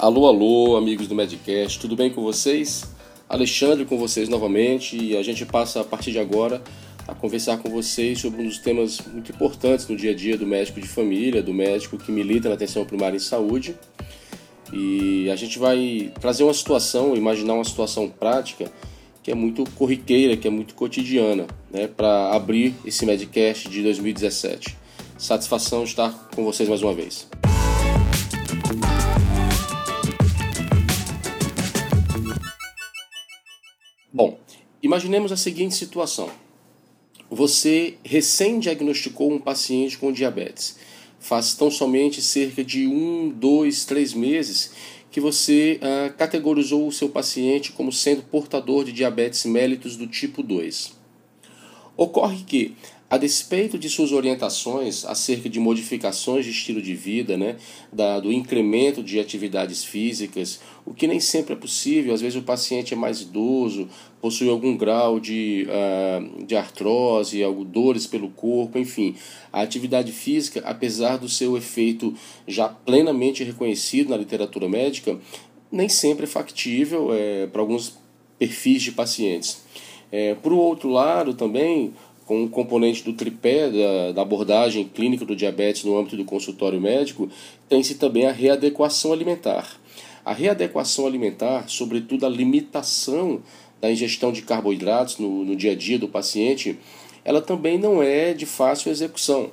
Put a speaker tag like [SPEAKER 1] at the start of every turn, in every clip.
[SPEAKER 1] Alô, alô, amigos do Medcast, tudo bem com vocês? Alexandre com vocês novamente e a gente passa a partir de agora a conversar com vocês sobre um dos temas muito importantes no dia a dia do médico de família, do médico que milita na atenção primária em saúde. E a gente vai trazer uma situação, imaginar uma situação prática que é muito corriqueira, que é muito cotidiana, né, para abrir esse Medcast de 2017. Satisfação estar com vocês mais uma vez. Imaginemos a seguinte situação. Você recém-diagnosticou um paciente com diabetes. Faz tão somente cerca de um, dois, três meses que você ah, categorizou o seu paciente como sendo portador de diabetes mellitus do tipo 2. Ocorre que a despeito de suas orientações acerca de modificações de estilo de vida, né, da, do incremento de atividades físicas, o que nem sempre é possível, às vezes o paciente é mais idoso, possui algum grau de, uh, de artrose, algo, dores pelo corpo, enfim. A atividade física, apesar do seu efeito já plenamente reconhecido na literatura médica, nem sempre é factível é, para alguns perfis de pacientes. É, por outro lado, também, com um componente do tripé da, da, abordagem clínica do diabetes no âmbito do consultório médico, tem-se também a readequação alimentar. A readequação alimentar, sobretudo a limitação da ingestão de carboidratos no, no dia a dia do paciente, ela também não é de fácil execução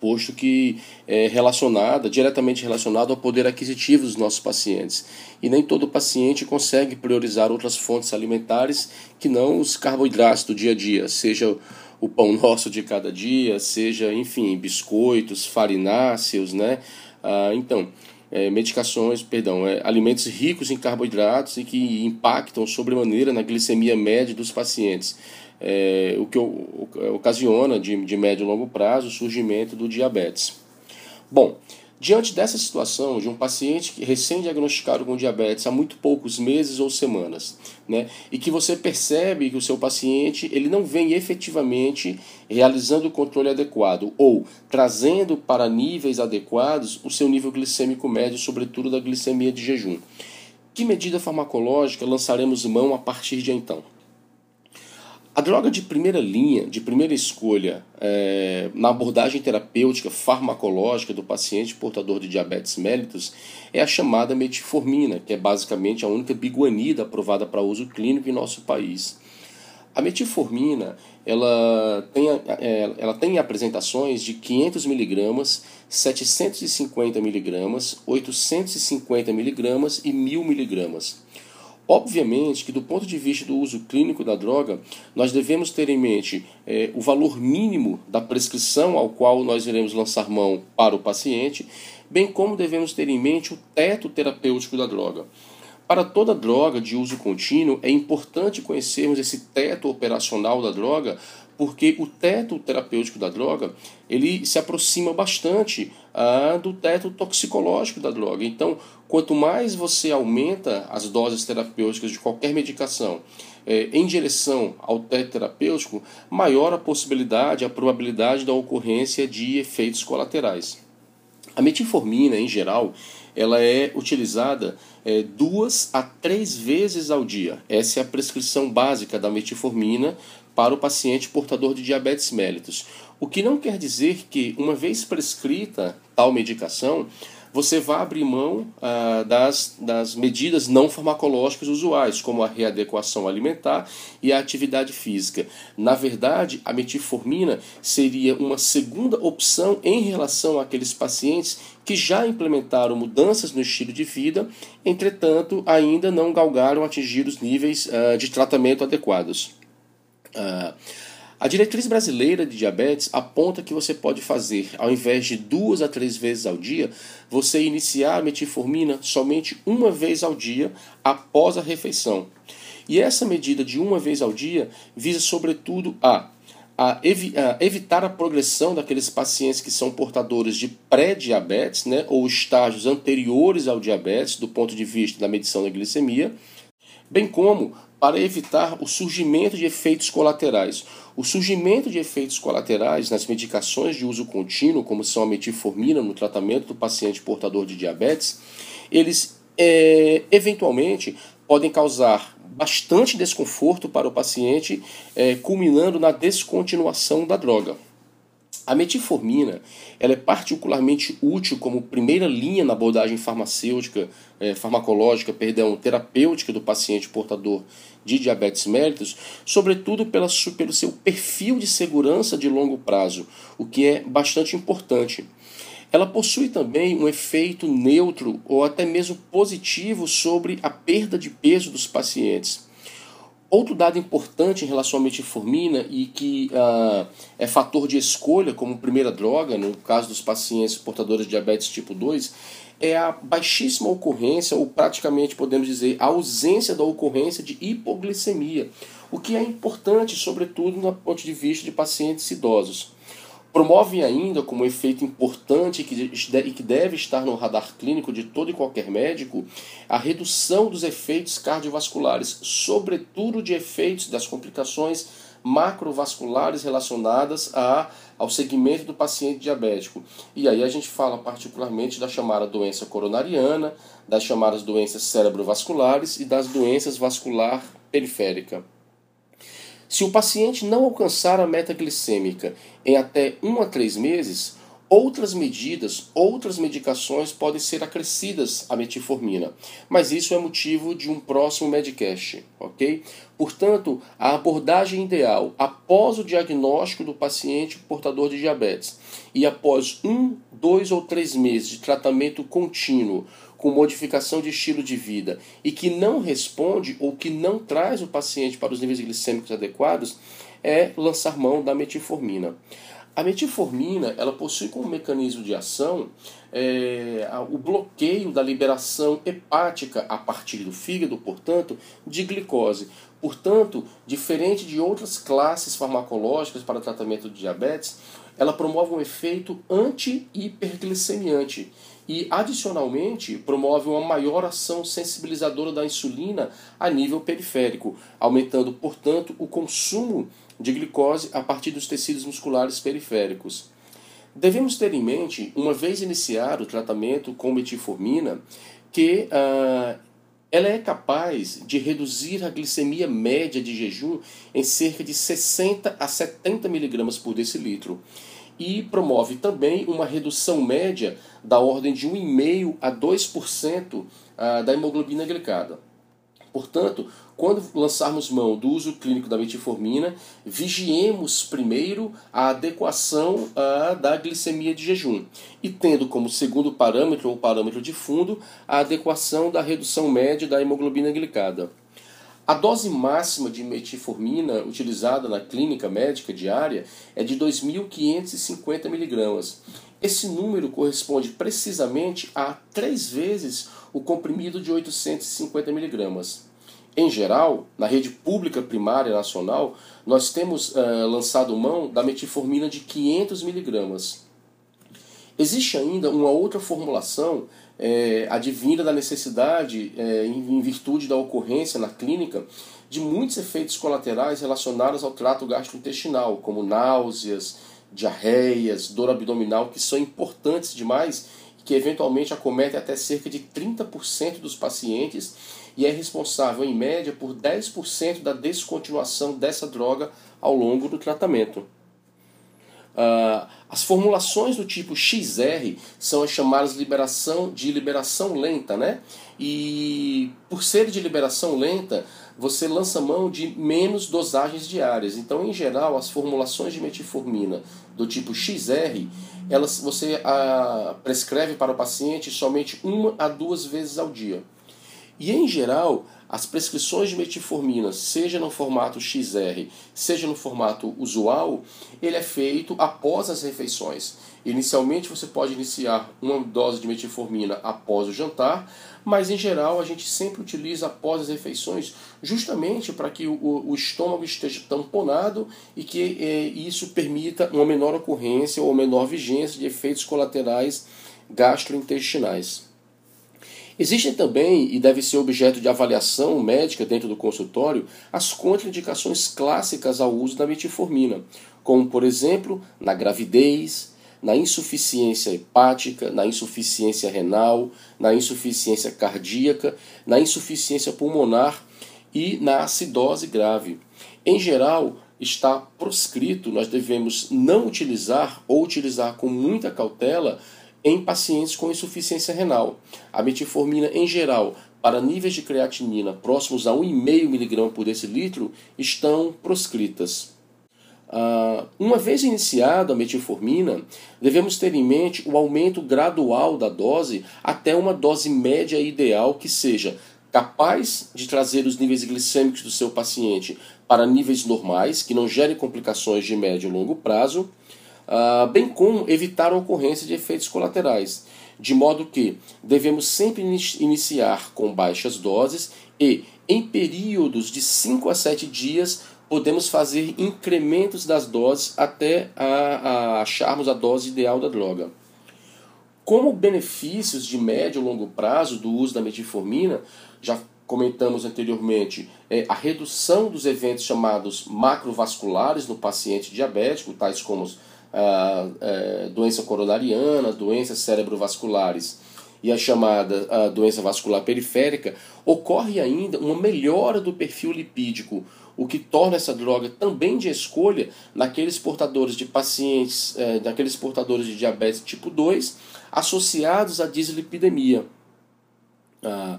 [SPEAKER 1] posto que é relacionada, diretamente relacionada ao poder aquisitivo dos nossos pacientes. E nem todo paciente consegue priorizar outras fontes alimentares que não os carboidratos do dia a dia, seja o pão nosso de cada dia, seja, enfim, biscoitos, farináceos, né? Ah, então, é, medicações, perdão, é, alimentos ricos em carboidratos e que impactam sobremaneira na glicemia média dos pacientes é, o que ocasiona de, de médio e longo prazo o surgimento do diabetes. Bom, diante dessa situação de um paciente recém-diagnosticado com diabetes há muito poucos meses ou semanas, né, e que você percebe que o seu paciente ele não vem efetivamente realizando o controle adequado ou trazendo para níveis adequados o seu nível glicêmico médio, sobretudo da glicemia de jejum. Que medida farmacológica lançaremos mão a partir de então? A droga de primeira linha, de primeira escolha, é, na abordagem terapêutica farmacológica do paciente portador de diabetes mellitus é a chamada metformina, que é basicamente a única biguanida aprovada para uso clínico em nosso país. A metformina ela tem, é, ela tem apresentações de 500 mg, 750 mg, 850 mg e 1000 mg. Obviamente que, do ponto de vista do uso clínico da droga, nós devemos ter em mente é, o valor mínimo da prescrição ao qual nós iremos lançar mão para o paciente, bem como devemos ter em mente o teto terapêutico da droga. Para toda droga de uso contínuo, é importante conhecermos esse teto operacional da droga, porque o teto terapêutico da droga ele se aproxima bastante ah, do teto toxicológico da droga. Então, quanto mais você aumenta as doses terapêuticas de qualquer medicação eh, em direção ao teto terapêutico, maior a possibilidade, a probabilidade da ocorrência de efeitos colaterais. A metformina, em geral, ela é utilizada é, duas a três vezes ao dia. Essa é a prescrição básica da metformina para o paciente portador de diabetes mellitus. O que não quer dizer que, uma vez prescrita tal medicação, você vai abrir mão ah, das, das medidas não farmacológicas usuais, como a readequação alimentar e a atividade física. Na verdade, a metformina seria uma segunda opção em relação àqueles pacientes que já implementaram mudanças no estilo de vida, entretanto, ainda não galgaram atingir os níveis ah, de tratamento adequados. Uh, A diretriz brasileira de diabetes aponta que você pode fazer, ao invés de duas a três vezes ao dia, você iniciar a metformina somente uma vez ao dia após a refeição. E essa medida de uma vez ao dia visa, sobretudo, a, a, evi a evitar a progressão daqueles pacientes que são portadores de pré-diabetes, né, ou estágios anteriores ao diabetes, do ponto de vista da medição da glicemia, bem como para evitar o surgimento de efeitos colaterais. O surgimento de efeitos colaterais nas medicações de uso contínuo, como são a metformina no tratamento do paciente portador de diabetes, eles é, eventualmente podem causar bastante desconforto para o paciente, é, culminando na descontinuação da droga. A metformina ela é particularmente útil como primeira linha na abordagem farmacêutica, é, farmacológica, perdão, terapêutica do paciente portador de diabetes mellitus, sobretudo pela, pelo seu perfil de segurança de longo prazo, o que é bastante importante. Ela possui também um efeito neutro ou até mesmo positivo sobre a perda de peso dos pacientes. Outro dado importante em relação à metformina e que uh, é fator de escolha como primeira droga, no caso dos pacientes portadores de diabetes tipo 2, é a baixíssima ocorrência, ou praticamente podemos dizer, a ausência da ocorrência de hipoglicemia, o que é importante, sobretudo, do ponto de vista de pacientes idosos. Promove ainda, como efeito importante e que deve estar no radar clínico de todo e qualquer médico, a redução dos efeitos cardiovasculares, sobretudo de efeitos das complicações macrovasculares relacionadas a, ao segmento do paciente diabético. E aí a gente fala particularmente da chamada doença coronariana, das chamadas doenças cerebrovasculares e das doenças vascular periférica. Se o paciente não alcançar a meta glicêmica em até 1 a 3 meses, outras medidas, outras medicações podem ser acrescidas à metformina, mas isso é motivo de um próximo Medcast, ok? Portanto, a abordagem ideal após o diagnóstico do paciente portador de diabetes e após um, dois ou três meses de tratamento contínuo com modificação de estilo de vida e que não responde ou que não traz o paciente para os níveis glicêmicos adequados é lançar mão da metformina. A metformina ela possui como mecanismo de ação é, o bloqueio da liberação hepática a partir do fígado, portanto, de glicose. Portanto, diferente de outras classes farmacológicas para tratamento de diabetes, ela promove um efeito anti-hiperglicemiante e, adicionalmente, promove uma maior ação sensibilizadora da insulina a nível periférico, aumentando, portanto, o consumo de glicose a partir dos tecidos musculares periféricos. Devemos ter em mente, uma vez iniciado o tratamento com metformina, que uh, ela é capaz de reduzir a glicemia média de jejum em cerca de 60 a 70 mg por decilitro e promove também uma redução média da ordem de 1,5% a 2% ah, da hemoglobina glicada. Portanto, quando lançarmos mão do uso clínico da metformina, vigiemos primeiro a adequação uh, da glicemia de jejum e tendo como segundo parâmetro ou parâmetro de fundo a adequação da redução média da hemoglobina glicada. A dose máxima de metformina utilizada na clínica médica diária é de 2.550 mg. Esse número corresponde precisamente a três vezes o comprimido de 850 mg. Em geral, na rede pública primária nacional, nós temos uh, lançado mão da metformina de 500 mg. Existe ainda uma outra formulação é, advinda da necessidade, é, em virtude da ocorrência na clínica, de muitos efeitos colaterais relacionados ao trato gastrointestinal, como náuseas, diarreias, dor abdominal, que são importantes demais e que eventualmente acometem até cerca de 30% dos pacientes e é responsável, em média, por 10% da descontinuação dessa droga ao longo do tratamento. Uh, as formulações do tipo XR são as chamadas liberação de liberação lenta, né? E por ser de liberação lenta, você lança mão de menos dosagens diárias. Então, em geral, as formulações de metformina do tipo XR, elas você uh, prescreve para o paciente somente uma a duas vezes ao dia. E em geral, as prescrições de metformina, seja no formato XR, seja no formato usual, ele é feito após as refeições. Inicialmente você pode iniciar uma dose de metformina após o jantar, mas em geral a gente sempre utiliza após as refeições, justamente para que o, o, estômago esteja tamponado e que é, isso permita uma menor ocorrência ou menor vigência de efeitos colaterais gastrointestinais. Existem também, e deve ser objeto de avaliação médica dentro do consultório, as contraindicações clássicas ao uso da metformina, como, por exemplo, na gravidez, na insuficiência hepática, na insuficiência renal, na insuficiência cardíaca, na insuficiência pulmonar e na acidose grave. Em geral, está proscrito, nós devemos não utilizar ou utilizar com muita cautela em pacientes com insuficiência renal. A metformina, em geral, para níveis de creatinina próximos a 1,5 mg por decilitro, estão proscritas. Uh, uma vez iniciada a metformina, devemos ter em mente o aumento gradual da dose até uma dose média ideal que seja capaz de trazer os níveis glicêmicos do seu paciente para níveis normais, que não gerem complicações de médio e longo prazo, bem como evitar a ocorrência de efeitos colaterais, de modo que devemos sempre iniciar com baixas doses e, em períodos de 5 a 7 dias, podemos fazer incrementos das doses até a, a acharmos a dose ideal da droga. Como benefícios de médio e longo prazo do uso da metformina, já comentamos anteriormente, é a redução dos eventos chamados macrovasculares no paciente diabético, tais como a, a doença coronariana, doenças cerebrovasculares e a chamada a doença vascular periférica, ocorre ainda uma melhora do perfil lipídico, o que torna essa droga também de escolha naqueles portadores de pacientes, é, naqueles portadores de diabetes tipo 2 associados à dislipidemia. Ah,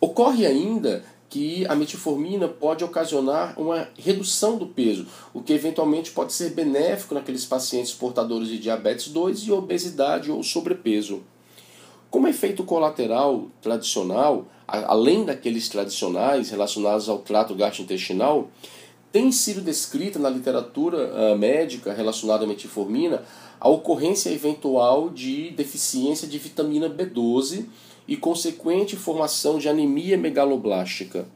[SPEAKER 1] ocorre ainda que a metformina pode ocasionar uma redução do peso, o que eventualmente pode ser benéfico naqueles pacientes portadores de diabetes 2 e obesidade ou sobrepeso. Como efeito colateral tradicional, além daqueles tradicionais relacionados ao trato gastrointestinal, tem sido descrita na literatura uh, médica relacionada à metformina a ocorrência eventual de deficiência de vitamina B12 e consequente formação de anemia megaloblástica.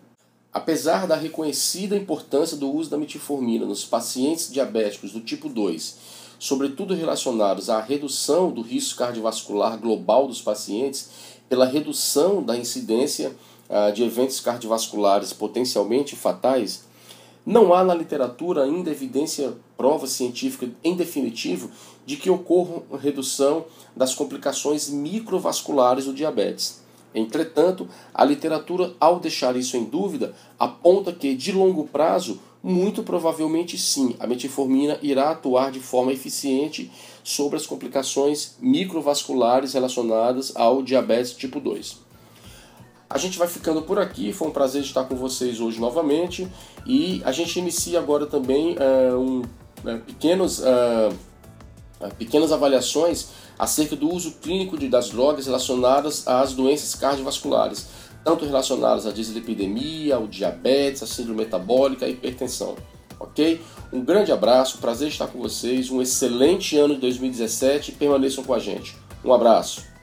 [SPEAKER 1] Apesar da reconhecida importância do uso da metformina nos pacientes diabéticos do tipo 2, sobretudo relacionados à redução do risco cardiovascular global dos pacientes, pela redução da incidência ah, de eventos cardiovasculares potencialmente fatais, não há na literatura ainda evidência, prova científica em definitivo, de que ocorra redução das complicações microvasculares do diabetes. Entretanto, a literatura, ao deixar isso em dúvida, aponta que, de longo prazo, muito provavelmente sim, a metformina irá atuar de forma eficiente sobre as complicações microvasculares relacionadas ao diabetes tipo 2. A gente vai ficando por aqui, foi um prazer estar com vocês hoje novamente e a gente inicia agora também uh, um, uh, pequenos, uh, pequenas avaliações acerca do uso clínico de, das drogas relacionadas às doenças cardiovasculares, tanto relacionadas à dislipidemia, ao diabetes, à síndrome metabólica e hipertensão. Ok? Um grande abraço, prazer estar com vocês, um excelente ano de 2017 e permaneçam com a gente. Um abraço.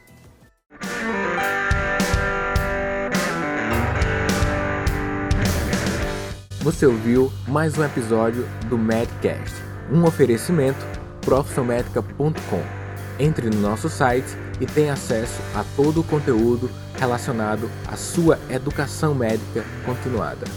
[SPEAKER 2] Você ouviu mais um episódio do Medcast, um oferecimento profissionmedica.com. Entre no nosso site e tenha acesso a todo o conteúdo relacionado à sua educação médica continuada.